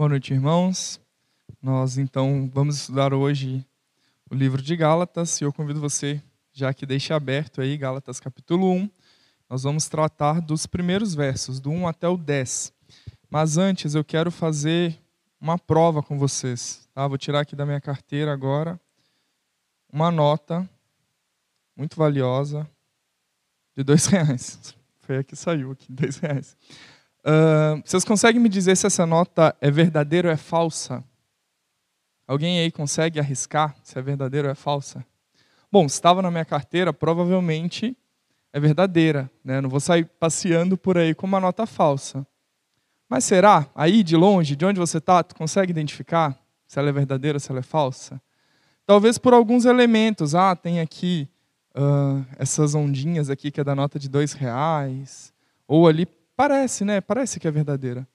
Boa noite, irmãos. Nós então vamos estudar hoje o livro de Gálatas e eu convido você, já que deixe aberto aí Gálatas capítulo 1. Nós vamos tratar dos primeiros versos, do 1 até o 10. Mas antes eu quero fazer uma prova com vocês. Tá? Vou tirar aqui da minha carteira agora uma nota muito valiosa de dois reais. Foi a que saiu aqui, dois reais. Uh, vocês conseguem me dizer se essa nota é verdadeira ou é falsa? Alguém aí consegue arriscar se é verdadeira ou é falsa? Bom, se estava na minha carteira, provavelmente é verdadeira. Né? Não vou sair passeando por aí com uma nota falsa. Mas será? Aí, de longe, de onde você está, tu consegue identificar se ela é verdadeira ou se ela é falsa? Talvez por alguns elementos. Ah, tem aqui uh, essas ondinhas aqui que é da nota de dois reais. Ou ali Parece, né? Parece que é verdadeira.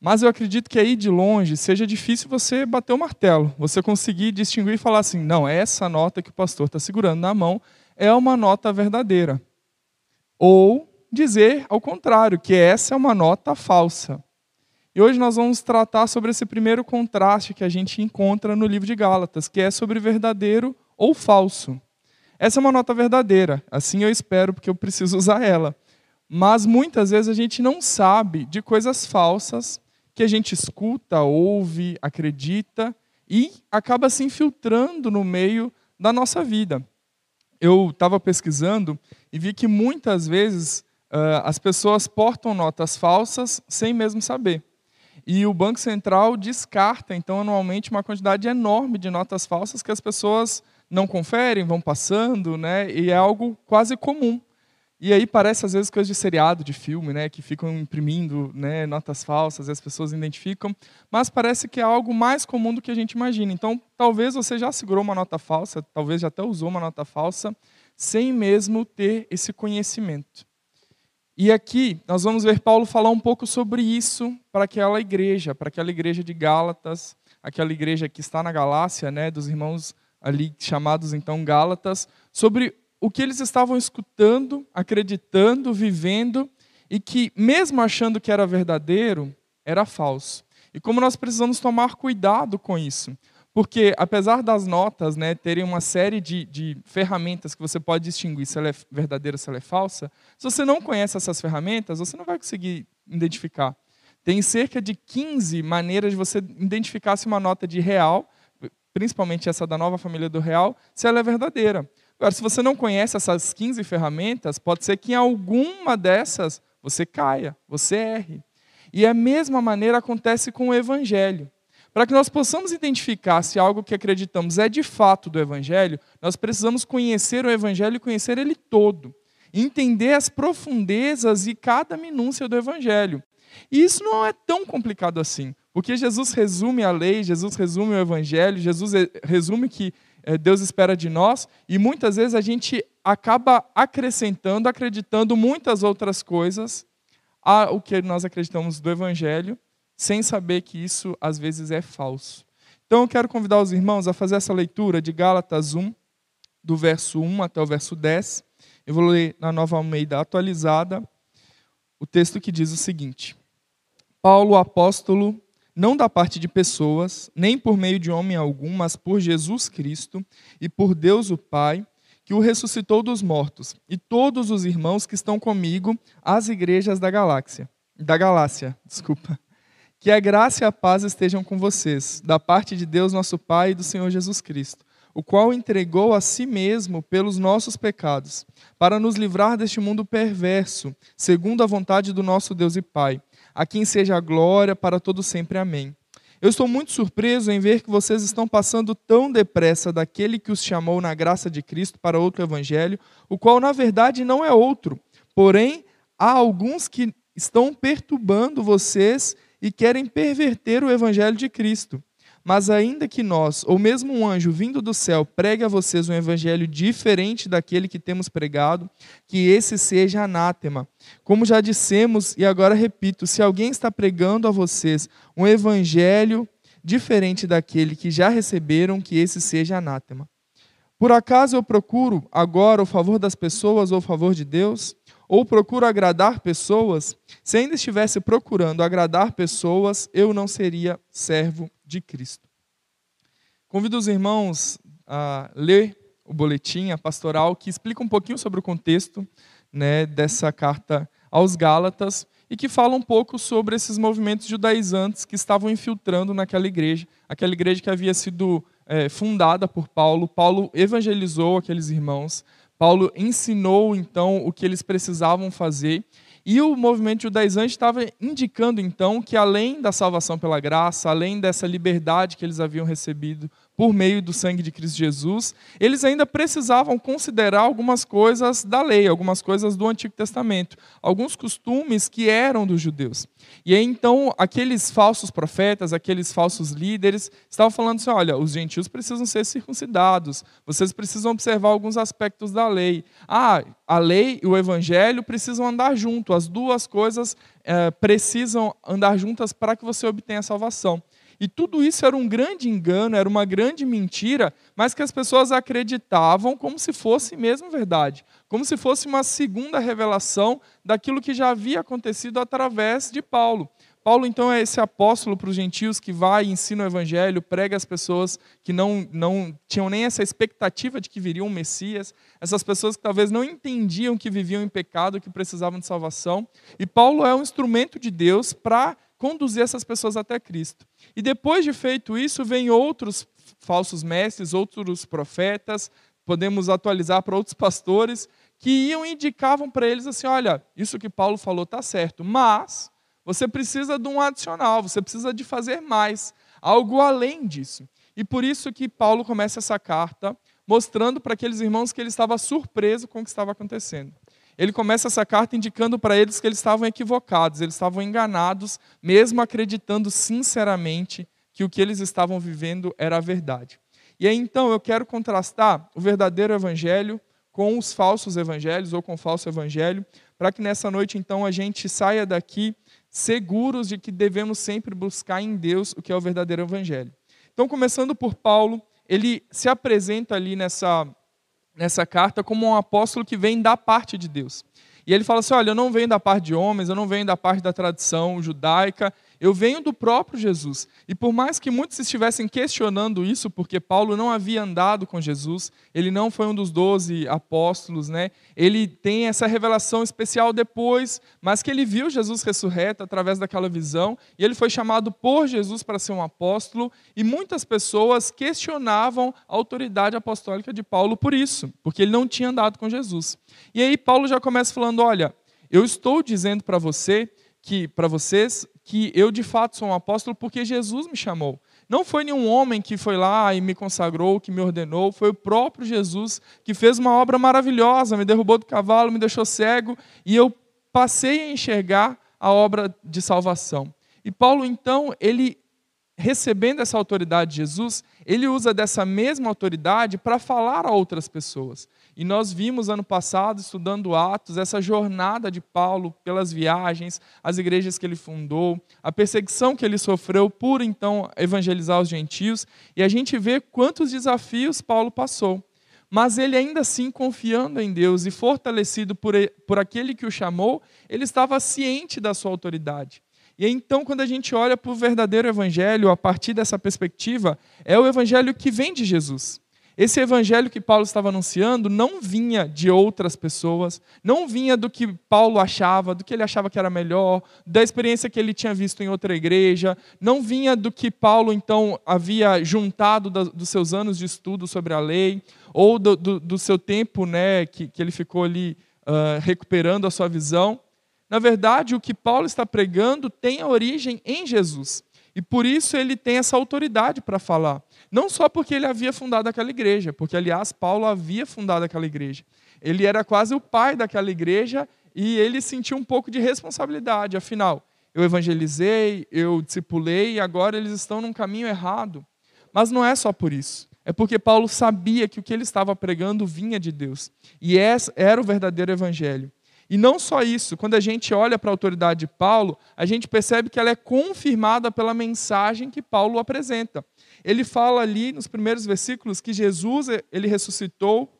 Mas eu acredito que aí de longe seja difícil você bater o martelo, você conseguir distinguir e falar assim: não, essa nota que o pastor está segurando na mão é uma nota verdadeira. Ou dizer ao contrário, que essa é uma nota falsa. E hoje nós vamos tratar sobre esse primeiro contraste que a gente encontra no livro de Gálatas, que é sobre verdadeiro ou falso. Essa é uma nota verdadeira, assim eu espero, porque eu preciso usar ela. Mas muitas vezes a gente não sabe de coisas falsas que a gente escuta, ouve, acredita e acaba se infiltrando no meio da nossa vida. Eu estava pesquisando e vi que muitas vezes uh, as pessoas portam notas falsas sem mesmo saber. E o Banco Central descarta, então, anualmente, uma quantidade enorme de notas falsas que as pessoas não conferem, vão passando, né? e é algo quase comum. E aí parece às vezes coisa de seriado, de filme, né, que ficam imprimindo né, notas falsas e as pessoas identificam, mas parece que é algo mais comum do que a gente imagina. Então, talvez você já segurou uma nota falsa, talvez já até usou uma nota falsa, sem mesmo ter esse conhecimento. E aqui nós vamos ver Paulo falar um pouco sobre isso para aquela igreja, para aquela igreja de Gálatas, aquela igreja que está na Galácia, né, dos irmãos ali chamados então Gálatas, sobre o que eles estavam escutando, acreditando, vivendo, e que, mesmo achando que era verdadeiro, era falso. E como nós precisamos tomar cuidado com isso. Porque, apesar das notas né, terem uma série de, de ferramentas que você pode distinguir se ela é verdadeira ou se ela é falsa, se você não conhece essas ferramentas, você não vai conseguir identificar. Tem cerca de 15 maneiras de você identificar se uma nota de real, principalmente essa da nova família do real, se ela é verdadeira. Agora, se você não conhece essas 15 ferramentas, pode ser que em alguma dessas você caia, você erre. E a mesma maneira acontece com o Evangelho. Para que nós possamos identificar se algo que acreditamos é de fato do Evangelho, nós precisamos conhecer o Evangelho e conhecer ele todo. Entender as profundezas e cada minúcia do Evangelho. E isso não é tão complicado assim, porque Jesus resume a lei, Jesus resume o Evangelho, Jesus resume que Deus espera de nós, e muitas vezes a gente acaba acrescentando, acreditando muitas outras coisas ao que nós acreditamos do Evangelho, sem saber que isso às vezes é falso. Então eu quero convidar os irmãos a fazer essa leitura de Gálatas 1, do verso 1 até o verso 10. Eu vou ler na nova Almeida atualizada o texto que diz o seguinte: Paulo, apóstolo não da parte de pessoas, nem por meio de homem algum, mas por Jesus Cristo e por Deus o Pai, que o ressuscitou dos mortos, e todos os irmãos que estão comigo às igrejas da galáxia, da Galácia, desculpa. Que a graça e a paz estejam com vocês, da parte de Deus nosso Pai e do Senhor Jesus Cristo, o qual entregou a si mesmo pelos nossos pecados, para nos livrar deste mundo perverso, segundo a vontade do nosso Deus e Pai a quem seja a glória para todo sempre. Amém. Eu estou muito surpreso em ver que vocês estão passando tão depressa daquele que os chamou na graça de Cristo para outro evangelho, o qual na verdade não é outro. Porém, há alguns que estão perturbando vocês e querem perverter o evangelho de Cristo. Mas ainda que nós, ou mesmo um anjo vindo do céu, pregue a vocês um evangelho diferente daquele que temos pregado, que esse seja anátema. Como já dissemos e agora repito, se alguém está pregando a vocês um evangelho diferente daquele que já receberam, que esse seja anátema. Por acaso eu procuro agora o favor das pessoas ou o favor de Deus? Ou procuro agradar pessoas? Se ainda estivesse procurando agradar pessoas, eu não seria servo de Cristo. Convido os irmãos a ler o boletim, a pastoral, que explica um pouquinho sobre o contexto né, dessa carta aos Gálatas e que fala um pouco sobre esses movimentos judaizantes que estavam infiltrando naquela igreja, aquela igreja que havia sido é, fundada por Paulo. Paulo evangelizou aqueles irmãos, Paulo ensinou então o que eles precisavam fazer. E o movimento judaizante estava indicando então que além da salvação pela graça, além dessa liberdade que eles haviam recebido por meio do sangue de Cristo Jesus, eles ainda precisavam considerar algumas coisas da lei, algumas coisas do Antigo Testamento, alguns costumes que eram dos judeus. E aí, então, aqueles falsos profetas, aqueles falsos líderes, estavam falando assim: olha, os gentios precisam ser circuncidados, vocês precisam observar alguns aspectos da lei. Ah, a lei e o evangelho precisam andar junto, as duas coisas é, precisam andar juntas para que você obtenha a salvação. E tudo isso era um grande engano, era uma grande mentira, mas que as pessoas acreditavam como se fosse mesmo verdade, como se fosse uma segunda revelação daquilo que já havia acontecido através de Paulo. Paulo, então, é esse apóstolo para os gentios que vai ensina o evangelho, prega as pessoas que não, não tinham nem essa expectativa de que viria um Messias, essas pessoas que talvez não entendiam que viviam em pecado, que precisavam de salvação. E Paulo é um instrumento de Deus para conduzir essas pessoas até Cristo. E depois de feito isso, vem outros falsos mestres, outros profetas, podemos atualizar para outros pastores, que iam e indicavam para eles assim: olha, isso que Paulo falou está certo, mas você precisa de um adicional, você precisa de fazer mais, algo além disso. E por isso que Paulo começa essa carta mostrando para aqueles irmãos que ele estava surpreso com o que estava acontecendo ele começa essa carta indicando para eles que eles estavam equivocados, eles estavam enganados, mesmo acreditando sinceramente que o que eles estavam vivendo era a verdade. E aí então eu quero contrastar o verdadeiro evangelho com os falsos evangelhos ou com o falso evangelho, para que nessa noite então a gente saia daqui seguros de que devemos sempre buscar em Deus o que é o verdadeiro evangelho. Então, começando por Paulo, ele se apresenta ali nessa nessa carta como um apóstolo que vem da parte de Deus. E ele fala assim: olha, eu não venho da parte de homens, eu não venho da parte da tradição judaica, eu venho do próprio Jesus. E por mais que muitos estivessem questionando isso, porque Paulo não havia andado com Jesus, ele não foi um dos doze apóstolos, né? ele tem essa revelação especial depois, mas que ele viu Jesus ressurreto através daquela visão, e ele foi chamado por Jesus para ser um apóstolo, e muitas pessoas questionavam a autoridade apostólica de Paulo por isso, porque ele não tinha andado com Jesus. E aí Paulo já começa falando: olha, eu estou dizendo para você que para vocês que eu de fato sou um apóstolo porque Jesus me chamou. Não foi nenhum homem que foi lá e me consagrou, que me ordenou, foi o próprio Jesus que fez uma obra maravilhosa, me derrubou do cavalo, me deixou cego e eu passei a enxergar a obra de salvação. E Paulo então, ele recebendo essa autoridade de Jesus, ele usa dessa mesma autoridade para falar a outras pessoas. E nós vimos ano passado, estudando Atos, essa jornada de Paulo pelas viagens, as igrejas que ele fundou, a perseguição que ele sofreu por então evangelizar os gentios, e a gente vê quantos desafios Paulo passou. Mas ele ainda assim, confiando em Deus e fortalecido por, por aquele que o chamou, ele estava ciente da sua autoridade. E então, quando a gente olha para o verdadeiro evangelho, a partir dessa perspectiva, é o evangelho que vem de Jesus. Esse evangelho que Paulo estava anunciando não vinha de outras pessoas, não vinha do que Paulo achava, do que ele achava que era melhor, da experiência que ele tinha visto em outra igreja, não vinha do que Paulo então havia juntado dos seus anos de estudo sobre a lei, ou do, do, do seu tempo né, que, que ele ficou ali uh, recuperando a sua visão. Na verdade, o que Paulo está pregando tem a origem em Jesus. E por isso ele tem essa autoridade para falar. Não só porque ele havia fundado aquela igreja, porque, aliás, Paulo havia fundado aquela igreja. Ele era quase o pai daquela igreja e ele sentiu um pouco de responsabilidade. Afinal, eu evangelizei, eu discipulei e agora eles estão num caminho errado. Mas não é só por isso. É porque Paulo sabia que o que ele estava pregando vinha de Deus. E esse era o verdadeiro evangelho. E não só isso, quando a gente olha para a autoridade de Paulo, a gente percebe que ela é confirmada pela mensagem que Paulo apresenta. ele fala ali nos primeiros versículos que Jesus ele ressuscitou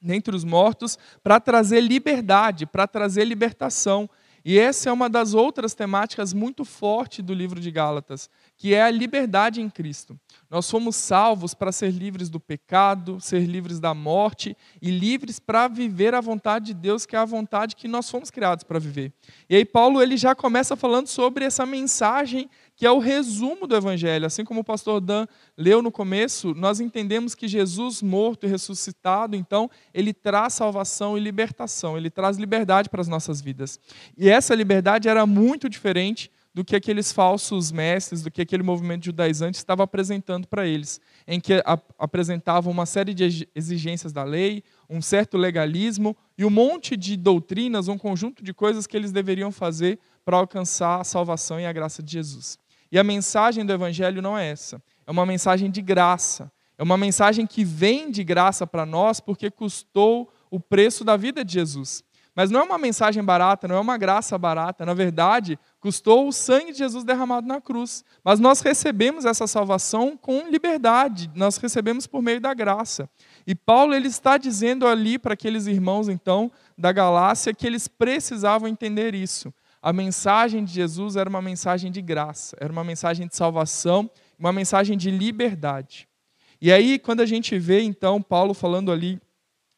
dentre os mortos para trazer liberdade, para trazer libertação. E essa é uma das outras temáticas muito forte do livro de Gálatas, que é a liberdade em Cristo. Nós fomos salvos para ser livres do pecado, ser livres da morte e livres para viver a vontade de Deus, que é a vontade que nós fomos criados para viver. E aí Paulo ele já começa falando sobre essa mensagem que é o resumo do Evangelho. Assim como o pastor Dan leu no começo, nós entendemos que Jesus, morto e ressuscitado, então, ele traz salvação e libertação, ele traz liberdade para as nossas vidas. E essa liberdade era muito diferente do que aqueles falsos mestres, do que aquele movimento judaizante estava apresentando para eles, em que apresentavam uma série de exigências da lei, um certo legalismo e um monte de doutrinas, um conjunto de coisas que eles deveriam fazer para alcançar a salvação e a graça de Jesus. E a mensagem do Evangelho não é essa. É uma mensagem de graça. É uma mensagem que vem de graça para nós porque custou o preço da vida de Jesus. Mas não é uma mensagem barata, não é uma graça barata. Na verdade, custou o sangue de Jesus derramado na cruz. Mas nós recebemos essa salvação com liberdade, nós recebemos por meio da graça. E Paulo ele está dizendo ali para aqueles irmãos, então, da Galácia, que eles precisavam entender isso a mensagem de Jesus era uma mensagem de graça, era uma mensagem de salvação, uma mensagem de liberdade. E aí, quando a gente vê, então, Paulo falando ali,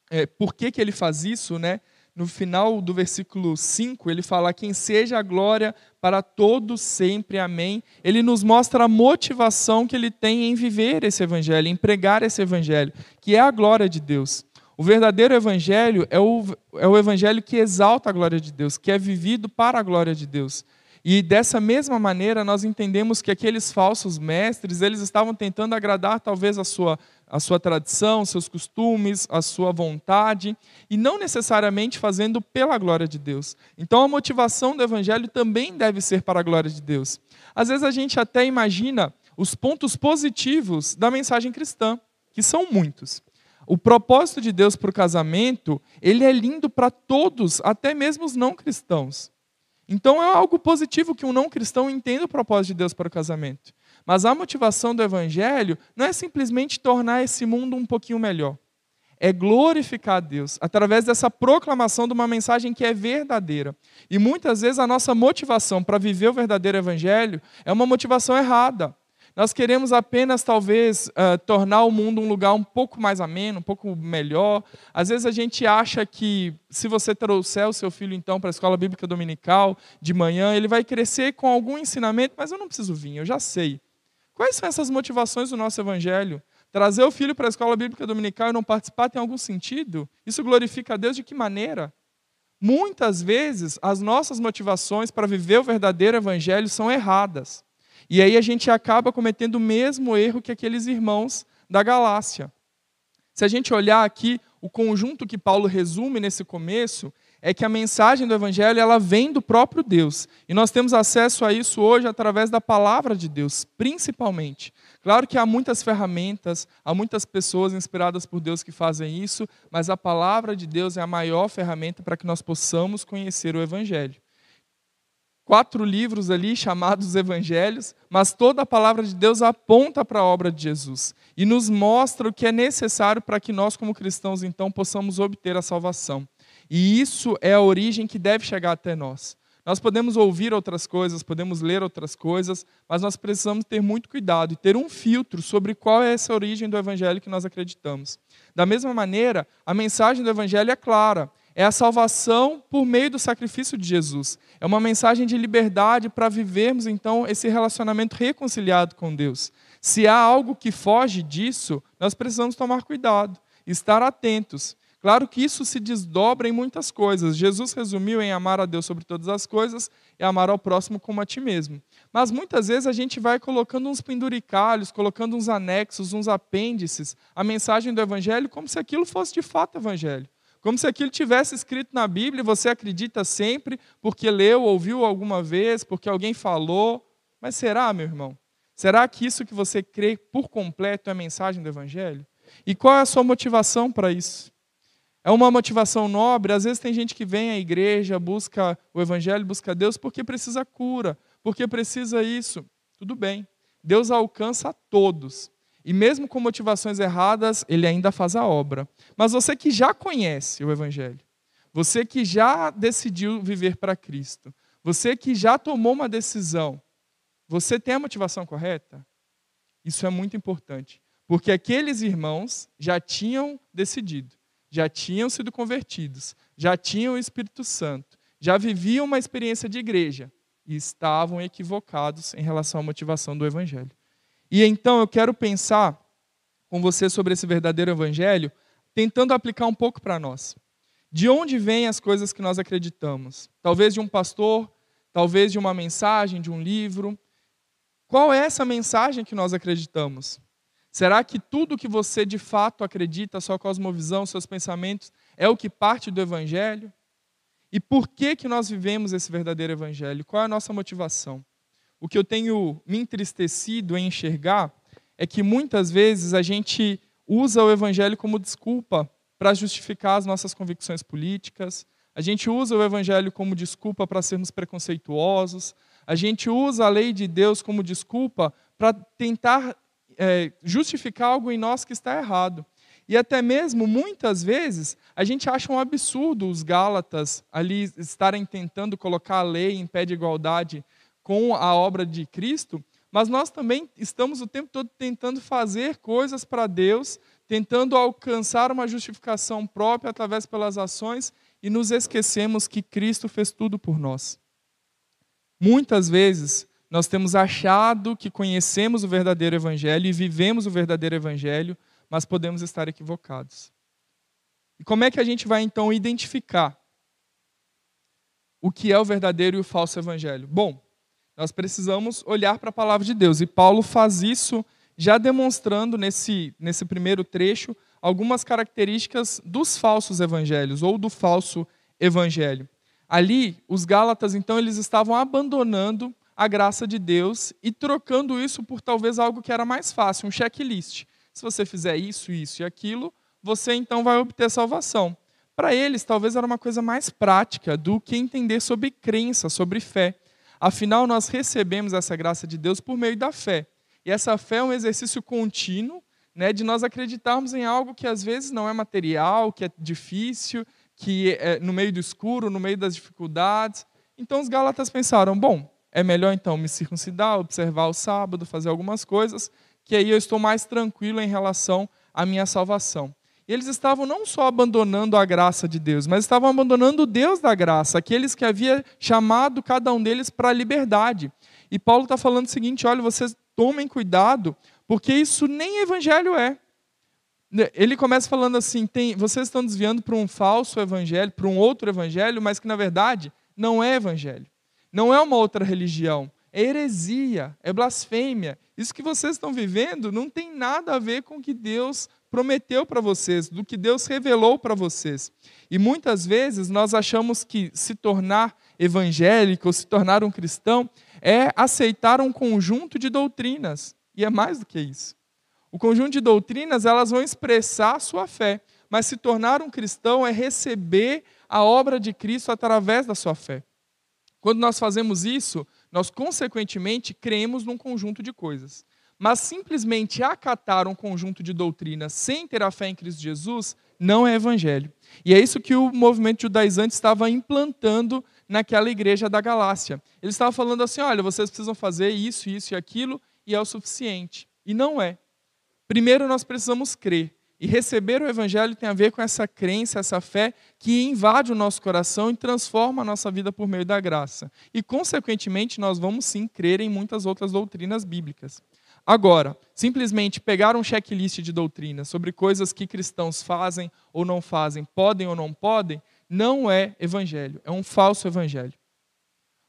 é, por que, que ele faz isso, né? No final do versículo 5, ele fala: Quem seja a glória para todos sempre, amém. Ele nos mostra a motivação que ele tem em viver esse evangelho, em pregar esse evangelho, que é a glória de Deus. O verdadeiro evangelho é o, é o evangelho que exalta a glória de Deus, que é vivido para a glória de Deus. E dessa mesma maneira, nós entendemos que aqueles falsos mestres, eles estavam tentando agradar talvez a sua, a sua tradição, seus costumes, a sua vontade, e não necessariamente fazendo pela glória de Deus. Então a motivação do evangelho também deve ser para a glória de Deus. Às vezes a gente até imagina os pontos positivos da mensagem cristã, que são muitos. O propósito de Deus para o casamento, ele é lindo para todos, até mesmo os não cristãos. Então é algo positivo que um não cristão entenda o propósito de Deus para o casamento. Mas a motivação do evangelho não é simplesmente tornar esse mundo um pouquinho melhor. É glorificar a Deus através dessa proclamação de uma mensagem que é verdadeira. E muitas vezes a nossa motivação para viver o verdadeiro evangelho é uma motivação errada. Nós queremos apenas, talvez, uh, tornar o mundo um lugar um pouco mais ameno, um pouco melhor. Às vezes a gente acha que, se você trouxer o seu filho, então, para a escola bíblica dominical de manhã, ele vai crescer com algum ensinamento, mas eu não preciso vir, eu já sei. Quais são essas motivações do nosso evangelho? Trazer o filho para a escola bíblica dominical e não participar tem algum sentido? Isso glorifica a Deus de que maneira? Muitas vezes, as nossas motivações para viver o verdadeiro evangelho são erradas. E aí a gente acaba cometendo o mesmo erro que aqueles irmãos da Galácia. Se a gente olhar aqui o conjunto que Paulo resume nesse começo, é que a mensagem do evangelho ela vem do próprio Deus. E nós temos acesso a isso hoje através da palavra de Deus, principalmente. Claro que há muitas ferramentas, há muitas pessoas inspiradas por Deus que fazem isso, mas a palavra de Deus é a maior ferramenta para que nós possamos conhecer o evangelho quatro livros ali chamados Evangelhos, mas toda a palavra de Deus aponta para a obra de Jesus e nos mostra o que é necessário para que nós, como cristãos, então, possamos obter a salvação. E isso é a origem que deve chegar até nós. Nós podemos ouvir outras coisas, podemos ler outras coisas, mas nós precisamos ter muito cuidado e ter um filtro sobre qual é essa origem do evangelho que nós acreditamos. Da mesma maneira, a mensagem do evangelho é clara é a salvação por meio do sacrifício de Jesus. É uma mensagem de liberdade para vivermos então esse relacionamento reconciliado com Deus. Se há algo que foge disso, nós precisamos tomar cuidado, estar atentos. Claro que isso se desdobra em muitas coisas. Jesus resumiu em amar a Deus sobre todas as coisas e amar ao próximo como a ti mesmo. Mas muitas vezes a gente vai colocando uns penduricalhos, colocando uns anexos, uns apêndices, a mensagem do evangelho como se aquilo fosse de fato evangelho. Como se aquilo tivesse escrito na Bíblia e você acredita sempre porque leu, ouviu alguma vez, porque alguém falou. Mas será, meu irmão? Será que isso que você crê por completo é a mensagem do Evangelho? E qual é a sua motivação para isso? É uma motivação nobre? Às vezes tem gente que vem à igreja, busca o Evangelho, busca Deus porque precisa cura, porque precisa isso. Tudo bem. Deus alcança a todos. E mesmo com motivações erradas, ele ainda faz a obra. Mas você que já conhece o Evangelho, você que já decidiu viver para Cristo, você que já tomou uma decisão, você tem a motivação correta? Isso é muito importante, porque aqueles irmãos já tinham decidido, já tinham sido convertidos, já tinham o Espírito Santo, já viviam uma experiência de igreja e estavam equivocados em relação à motivação do Evangelho. E então eu quero pensar com você sobre esse verdadeiro evangelho, tentando aplicar um pouco para nós. De onde vêm as coisas que nós acreditamos? Talvez de um pastor, talvez de uma mensagem, de um livro. Qual é essa mensagem que nós acreditamos? Será que tudo que você de fato acredita, sua cosmovisão, seus pensamentos, é o que parte do evangelho? E por que que nós vivemos esse verdadeiro evangelho? Qual é a nossa motivação? O que eu tenho me entristecido em enxergar é que muitas vezes a gente usa o evangelho como desculpa para justificar as nossas convicções políticas, a gente usa o evangelho como desculpa para sermos preconceituosos, a gente usa a lei de Deus como desculpa para tentar é, justificar algo em nós que está errado. E até mesmo, muitas vezes, a gente acha um absurdo os Gálatas ali estarem tentando colocar a lei em pé de igualdade com a obra de Cristo, mas nós também estamos o tempo todo tentando fazer coisas para Deus, tentando alcançar uma justificação própria através pelas ações e nos esquecemos que Cristo fez tudo por nós. Muitas vezes nós temos achado que conhecemos o verdadeiro evangelho e vivemos o verdadeiro evangelho, mas podemos estar equivocados. E como é que a gente vai então identificar o que é o verdadeiro e o falso evangelho? Bom, nós precisamos olhar para a palavra de Deus. E Paulo faz isso já demonstrando nesse, nesse primeiro trecho algumas características dos falsos evangelhos ou do falso evangelho. Ali, os Gálatas, então, eles estavam abandonando a graça de Deus e trocando isso por talvez algo que era mais fácil, um checklist. Se você fizer isso, isso e aquilo, você então vai obter salvação. Para eles, talvez era uma coisa mais prática do que entender sobre crença, sobre fé. Afinal, nós recebemos essa graça de Deus por meio da fé. E essa fé é um exercício contínuo né, de nós acreditarmos em algo que às vezes não é material, que é difícil, que é no meio do escuro, no meio das dificuldades. Então os Gálatas pensaram: bom, é melhor então me circuncidar, observar o sábado, fazer algumas coisas, que aí eu estou mais tranquilo em relação à minha salvação. E eles estavam não só abandonando a graça de Deus, mas estavam abandonando o Deus da graça, aqueles que havia chamado cada um deles para a liberdade. E Paulo está falando o seguinte: olha, vocês tomem cuidado, porque isso nem evangelho é. Ele começa falando assim: tem, vocês estão desviando para um falso evangelho, para um outro evangelho, mas que na verdade não é evangelho. Não é uma outra religião. É heresia, é blasfêmia. Isso que vocês estão vivendo não tem nada a ver com o que Deus prometeu para vocês, do que Deus revelou para vocês. E muitas vezes nós achamos que se tornar evangélico, ou se tornar um cristão, é aceitar um conjunto de doutrinas. E é mais do que isso. O conjunto de doutrinas, elas vão expressar a sua fé, mas se tornar um cristão é receber a obra de Cristo através da sua fé. Quando nós fazemos isso, nós consequentemente cremos num conjunto de coisas. Mas simplesmente acatar um conjunto de doutrinas sem ter a fé em Cristo Jesus não é evangelho. E é isso que o movimento judaizante estava implantando naquela igreja da Galácia. Ele estava falando assim: olha, vocês precisam fazer isso, isso e aquilo, e é o suficiente. E não é. Primeiro nós precisamos crer. E receber o Evangelho tem a ver com essa crença, essa fé que invade o nosso coração e transforma a nossa vida por meio da graça. E, consequentemente, nós vamos sim crer em muitas outras doutrinas bíblicas. Agora, simplesmente pegar um checklist de doutrina sobre coisas que cristãos fazem ou não fazem, podem ou não podem, não é evangelho, é um falso evangelho.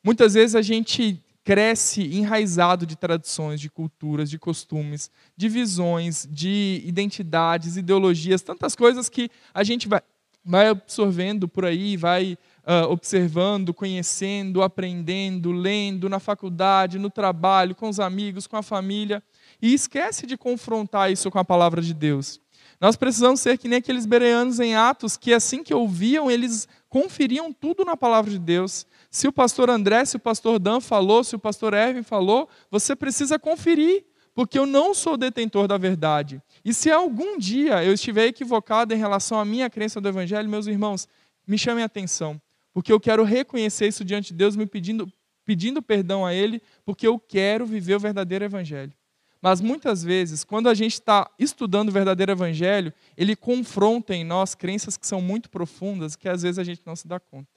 Muitas vezes a gente cresce enraizado de tradições, de culturas, de costumes, de visões, de identidades, ideologias, tantas coisas que a gente vai, vai absorvendo por aí, vai uh, observando, conhecendo, aprendendo, lendo na faculdade, no trabalho, com os amigos, com a família, e esquece de confrontar isso com a palavra de Deus. Nós precisamos ser que nem aqueles bereanos em Atos, que assim que ouviam, eles conferiam tudo na palavra de Deus. Se o pastor André, se o pastor Dan falou, se o pastor Erwin falou, você precisa conferir, porque eu não sou detentor da verdade. E se algum dia eu estiver equivocado em relação à minha crença do Evangelho, meus irmãos, me chamem a atenção, porque eu quero reconhecer isso diante de Deus, me pedindo, pedindo perdão a Ele, porque eu quero viver o verdadeiro Evangelho. Mas muitas vezes, quando a gente está estudando o verdadeiro Evangelho, ele confronta em nós crenças que são muito profundas, que às vezes a gente não se dá conta.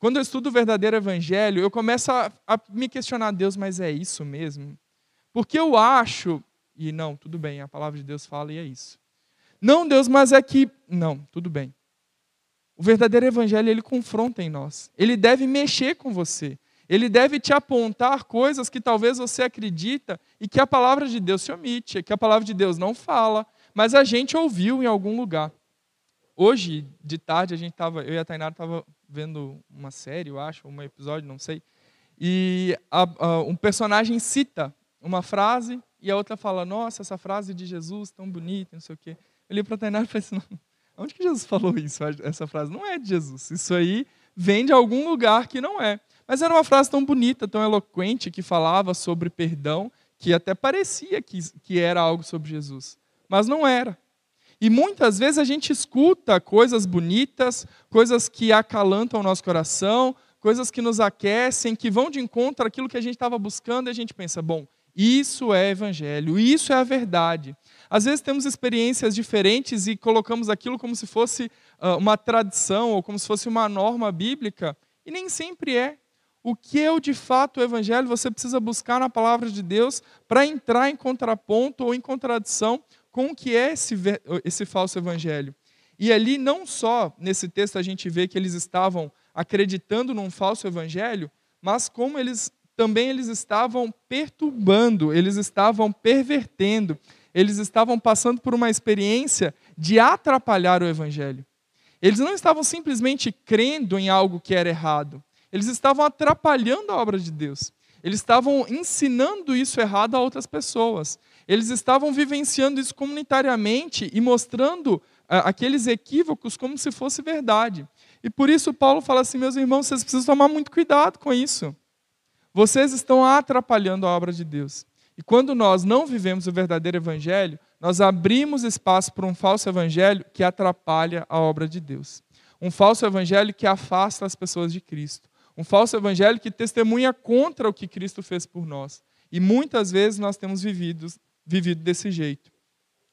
Quando eu estudo o verdadeiro Evangelho, eu começo a, a me questionar, Deus, mas é isso mesmo? Porque eu acho, e não, tudo bem, a palavra de Deus fala e é isso. Não, Deus, mas é que. Não, tudo bem. O verdadeiro Evangelho, ele confronta em nós. Ele deve mexer com você. Ele deve te apontar coisas que talvez você acredita e que a palavra de Deus se omite, que a palavra de Deus não fala, mas a gente ouviu em algum lugar. Hoje, de tarde, a gente tava, eu e a Tainara estava vendo uma série, eu acho, um episódio, não sei, e a, a, um personagem cita uma frase e a outra fala, nossa, essa frase de Jesus tão bonita, não sei o quê. Eu olhei para a Tainara e falei assim, onde que Jesus falou isso? Essa frase não é de Jesus, isso aí vem de algum lugar que não é. Mas era uma frase tão bonita, tão eloquente, que falava sobre perdão, que até parecia que, que era algo sobre Jesus. Mas não era. E muitas vezes a gente escuta coisas bonitas, coisas que acalantam o nosso coração, coisas que nos aquecem, que vão de encontro àquilo que a gente estava buscando, e a gente pensa, bom, isso é evangelho, isso é a verdade. Às vezes temos experiências diferentes e colocamos aquilo como se fosse uh, uma tradição ou como se fosse uma norma bíblica, e nem sempre é o que é de fato o evangelho, você precisa buscar na palavra de Deus para entrar em contraponto ou em contradição com o que é esse, esse falso evangelho. E ali, não só nesse texto a gente vê que eles estavam acreditando num falso evangelho, mas como eles também eles estavam perturbando, eles estavam pervertendo, eles estavam passando por uma experiência de atrapalhar o evangelho. Eles não estavam simplesmente crendo em algo que era errado, eles estavam atrapalhando a obra de Deus. Eles estavam ensinando isso errado a outras pessoas. Eles estavam vivenciando isso comunitariamente e mostrando uh, aqueles equívocos como se fosse verdade. E por isso Paulo fala assim: meus irmãos, vocês precisam tomar muito cuidado com isso. Vocês estão atrapalhando a obra de Deus. E quando nós não vivemos o verdadeiro evangelho, nós abrimos espaço para um falso evangelho que atrapalha a obra de Deus. Um falso evangelho que afasta as pessoas de Cristo. Um falso evangelho que testemunha contra o que Cristo fez por nós. E muitas vezes nós temos vivido, vivido desse jeito.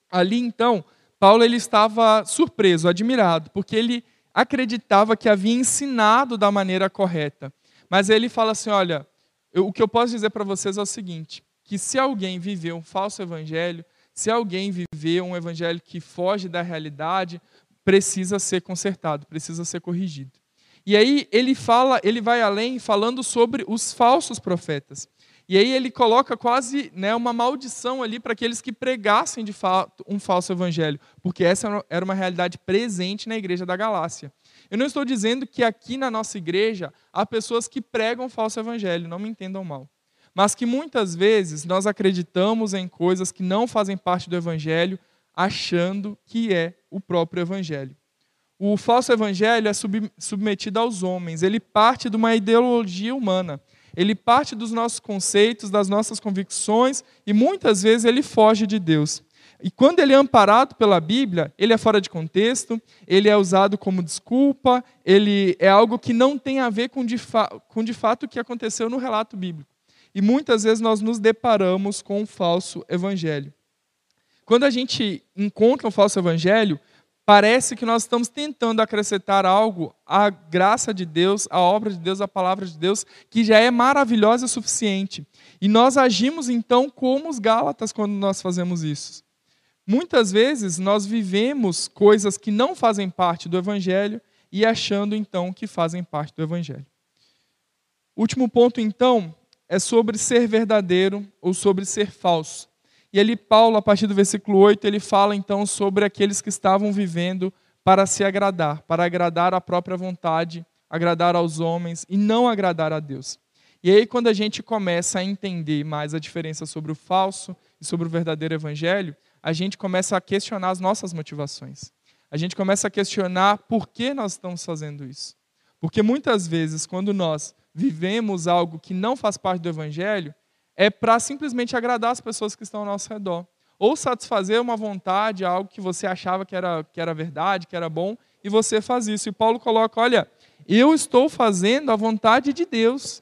Ali então, Paulo ele estava surpreso, admirado, porque ele acreditava que havia ensinado da maneira correta. Mas ele fala assim: olha, eu, o que eu posso dizer para vocês é o seguinte: que se alguém viver um falso evangelho, se alguém viver um evangelho que foge da realidade, precisa ser consertado, precisa ser corrigido. E aí ele fala, ele vai além falando sobre os falsos profetas. E aí ele coloca quase né, uma maldição ali para aqueles que pregassem de fato um falso evangelho, porque essa era uma realidade presente na igreja da Galácia. Eu não estou dizendo que aqui na nossa igreja há pessoas que pregam falso evangelho, não me entendam mal. Mas que muitas vezes nós acreditamos em coisas que não fazem parte do evangelho, achando que é o próprio evangelho. O falso evangelho é submetido aos homens, ele parte de uma ideologia humana, ele parte dos nossos conceitos, das nossas convicções e muitas vezes ele foge de Deus. E quando ele é amparado pela Bíblia, ele é fora de contexto, ele é usado como desculpa, ele é algo que não tem a ver com de, com de fato o que aconteceu no relato bíblico. E muitas vezes nós nos deparamos com um falso evangelho. Quando a gente encontra um falso evangelho, parece que nós estamos tentando acrescentar algo à graça de Deus, à obra de Deus, à palavra de Deus, que já é maravilhosa e suficiente. E nós agimos então como os Gálatas quando nós fazemos isso. Muitas vezes nós vivemos coisas que não fazem parte do Evangelho e achando então que fazem parte do Evangelho. Último ponto então é sobre ser verdadeiro ou sobre ser falso. E ali Paulo, a partir do versículo 8, ele fala então sobre aqueles que estavam vivendo para se agradar, para agradar a própria vontade, agradar aos homens e não agradar a Deus. E aí quando a gente começa a entender mais a diferença sobre o falso e sobre o verdadeiro evangelho, a gente começa a questionar as nossas motivações. A gente começa a questionar por que nós estamos fazendo isso. Porque muitas vezes, quando nós vivemos algo que não faz parte do evangelho, é para simplesmente agradar as pessoas que estão ao nosso redor. Ou satisfazer uma vontade, algo que você achava que era, que era verdade, que era bom, e você faz isso. E Paulo coloca: olha, eu estou fazendo a vontade de Deus.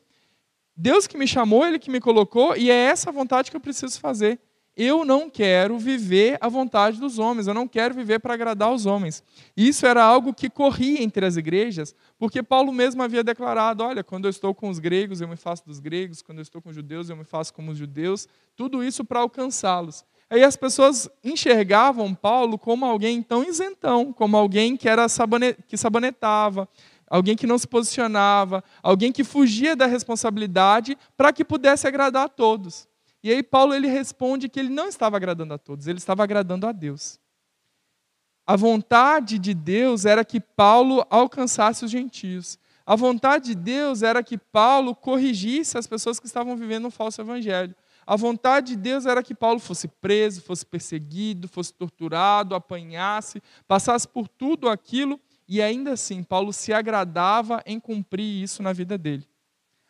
Deus que me chamou, Ele que me colocou, e é essa vontade que eu preciso fazer. Eu não quero viver a vontade dos homens, eu não quero viver para agradar os homens. Isso era algo que corria entre as igrejas, porque Paulo mesmo havia declarado: olha, quando eu estou com os gregos, eu me faço dos gregos, quando eu estou com os judeus, eu me faço como os judeus, tudo isso para alcançá-los. Aí as pessoas enxergavam Paulo como alguém tão isentão, como alguém que era que sabonetava, alguém que não se posicionava, alguém que fugia da responsabilidade para que pudesse agradar a todos. E aí Paulo ele responde que ele não estava agradando a todos, ele estava agradando a Deus. A vontade de Deus era que Paulo alcançasse os gentios. A vontade de Deus era que Paulo corrigisse as pessoas que estavam vivendo um falso evangelho. A vontade de Deus era que Paulo fosse preso, fosse perseguido, fosse torturado, apanhasse, passasse por tudo aquilo e ainda assim Paulo se agradava em cumprir isso na vida dele.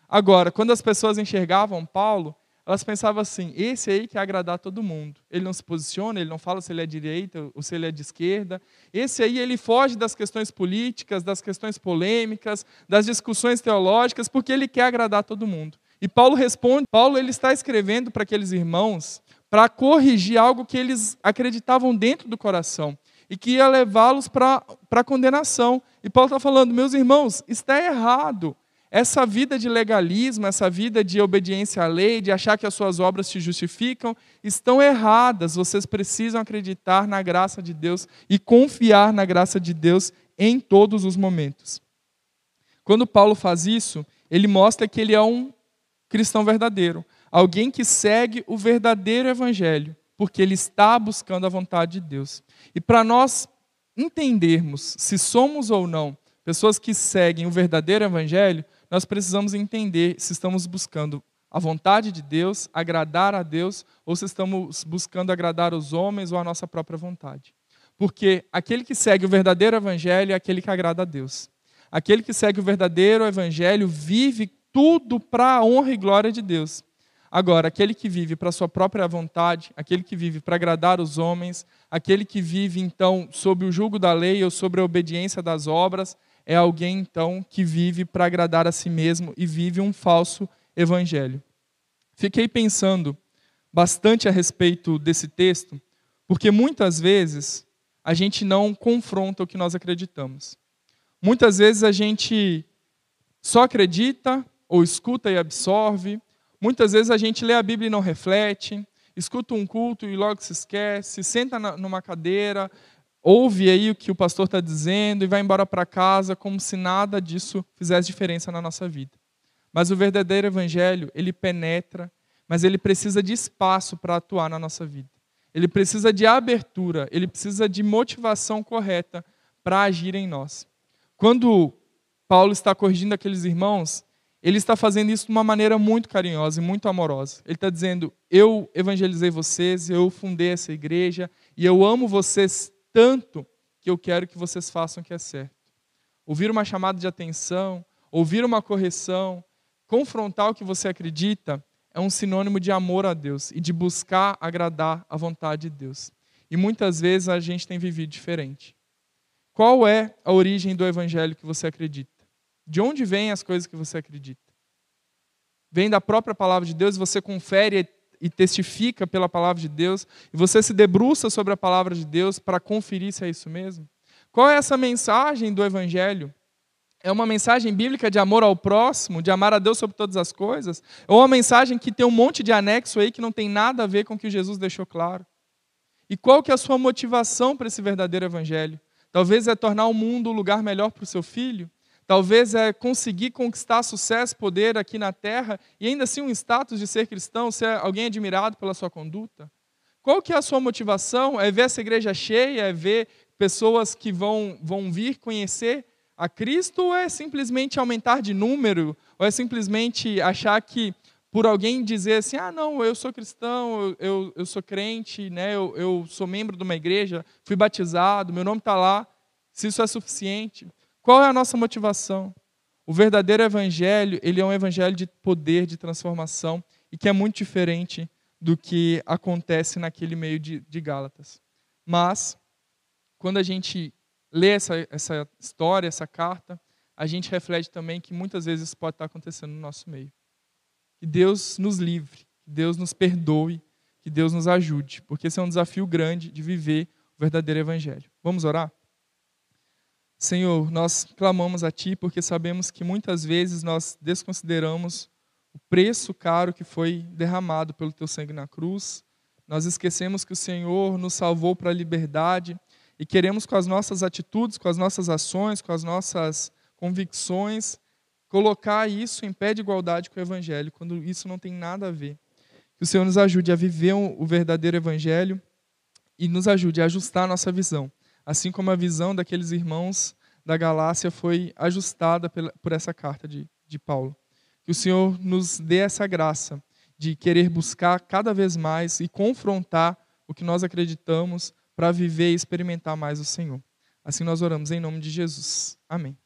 Agora, quando as pessoas enxergavam Paulo, elas pensavam assim: esse aí quer agradar todo mundo. Ele não se posiciona, ele não fala se ele é de direita ou se ele é de esquerda. Esse aí ele foge das questões políticas, das questões polêmicas, das discussões teológicas, porque ele quer agradar todo mundo. E Paulo responde, Paulo ele está escrevendo para aqueles irmãos para corrigir algo que eles acreditavam dentro do coração e que ia levá-los para a condenação. E Paulo está falando, meus irmãos, está errado. Essa vida de legalismo, essa vida de obediência à lei, de achar que as suas obras te justificam, estão erradas. Vocês precisam acreditar na graça de Deus e confiar na graça de Deus em todos os momentos. Quando Paulo faz isso, ele mostra que ele é um cristão verdadeiro, alguém que segue o verdadeiro evangelho, porque ele está buscando a vontade de Deus. E para nós entendermos se somos ou não pessoas que seguem o verdadeiro evangelho, nós precisamos entender se estamos buscando a vontade de Deus, agradar a Deus, ou se estamos buscando agradar os homens ou a nossa própria vontade. Porque aquele que segue o verdadeiro evangelho é aquele que agrada a Deus. Aquele que segue o verdadeiro evangelho vive tudo para a honra e glória de Deus. Agora, aquele que vive para sua própria vontade, aquele que vive para agradar os homens, aquele que vive então sob o jugo da lei ou sobre a obediência das obras, é alguém então que vive para agradar a si mesmo e vive um falso evangelho. Fiquei pensando bastante a respeito desse texto, porque muitas vezes a gente não confronta o que nós acreditamos. Muitas vezes a gente só acredita ou escuta e absorve. Muitas vezes a gente lê a Bíblia e não reflete, escuta um culto e logo se esquece, senta numa cadeira, ouve aí o que o pastor está dizendo e vai embora para casa como se nada disso fizesse diferença na nossa vida. Mas o verdadeiro evangelho, ele penetra, mas ele precisa de espaço para atuar na nossa vida. Ele precisa de abertura, ele precisa de motivação correta para agir em nós. Quando Paulo está corrigindo aqueles irmãos, ele está fazendo isso de uma maneira muito carinhosa e muito amorosa. Ele está dizendo: Eu evangelizei vocês, eu fundei essa igreja e eu amo vocês tanto que eu quero que vocês façam o que é certo. Ouvir uma chamada de atenção, ouvir uma correção, confrontar o que você acredita é um sinônimo de amor a Deus e de buscar agradar a vontade de Deus. E muitas vezes a gente tem vivido diferente. Qual é a origem do evangelho que você acredita? De onde vêm as coisas que você acredita? Vem da própria palavra de Deus, você confere e testifica pela palavra de Deus, e você se debruça sobre a palavra de Deus para conferir se é isso mesmo? Qual é essa mensagem do Evangelho? É uma mensagem bíblica de amor ao próximo, de amar a Deus sobre todas as coisas? Ou uma mensagem que tem um monte de anexo aí que não tem nada a ver com o que Jesus deixou claro? E qual que é a sua motivação para esse verdadeiro evangelho? Talvez é tornar o mundo um lugar melhor para o seu filho? Talvez é conseguir conquistar sucesso, poder aqui na terra e ainda assim um status de ser cristão, ser alguém admirado pela sua conduta? Qual que é a sua motivação? É ver essa igreja cheia, é ver pessoas que vão, vão vir conhecer a Cristo ou é simplesmente aumentar de número? Ou é simplesmente achar que por alguém dizer assim, ah, não, eu sou cristão, eu, eu, sou crente, né, eu, eu sou membro de uma igreja, fui batizado, meu nome está lá, se isso é suficiente. Qual é a nossa motivação? O verdadeiro evangelho, ele é um evangelho de poder, de transformação, e que é muito diferente do que acontece naquele meio de, de Gálatas. Mas, quando a gente lê essa, essa história, essa carta, a gente reflete também que muitas vezes isso pode estar acontecendo no nosso meio. Que Deus nos livre, que Deus nos perdoe, que Deus nos ajude, porque esse é um desafio grande de viver o verdadeiro evangelho. Vamos orar? Senhor, nós clamamos a Ti porque sabemos que muitas vezes nós desconsideramos o preço caro que foi derramado pelo Teu sangue na cruz. Nós esquecemos que o Senhor nos salvou para a liberdade e queremos, com as nossas atitudes, com as nossas ações, com as nossas convicções, colocar isso em pé de igualdade com o Evangelho, quando isso não tem nada a ver. Que o Senhor nos ajude a viver o verdadeiro Evangelho e nos ajude a ajustar a nossa visão assim como a visão daqueles irmãos da Galácia foi ajustada por essa carta de, de Paulo. Que o Senhor nos dê essa graça de querer buscar cada vez mais e confrontar o que nós acreditamos para viver e experimentar mais o Senhor. Assim nós oramos em nome de Jesus. Amém.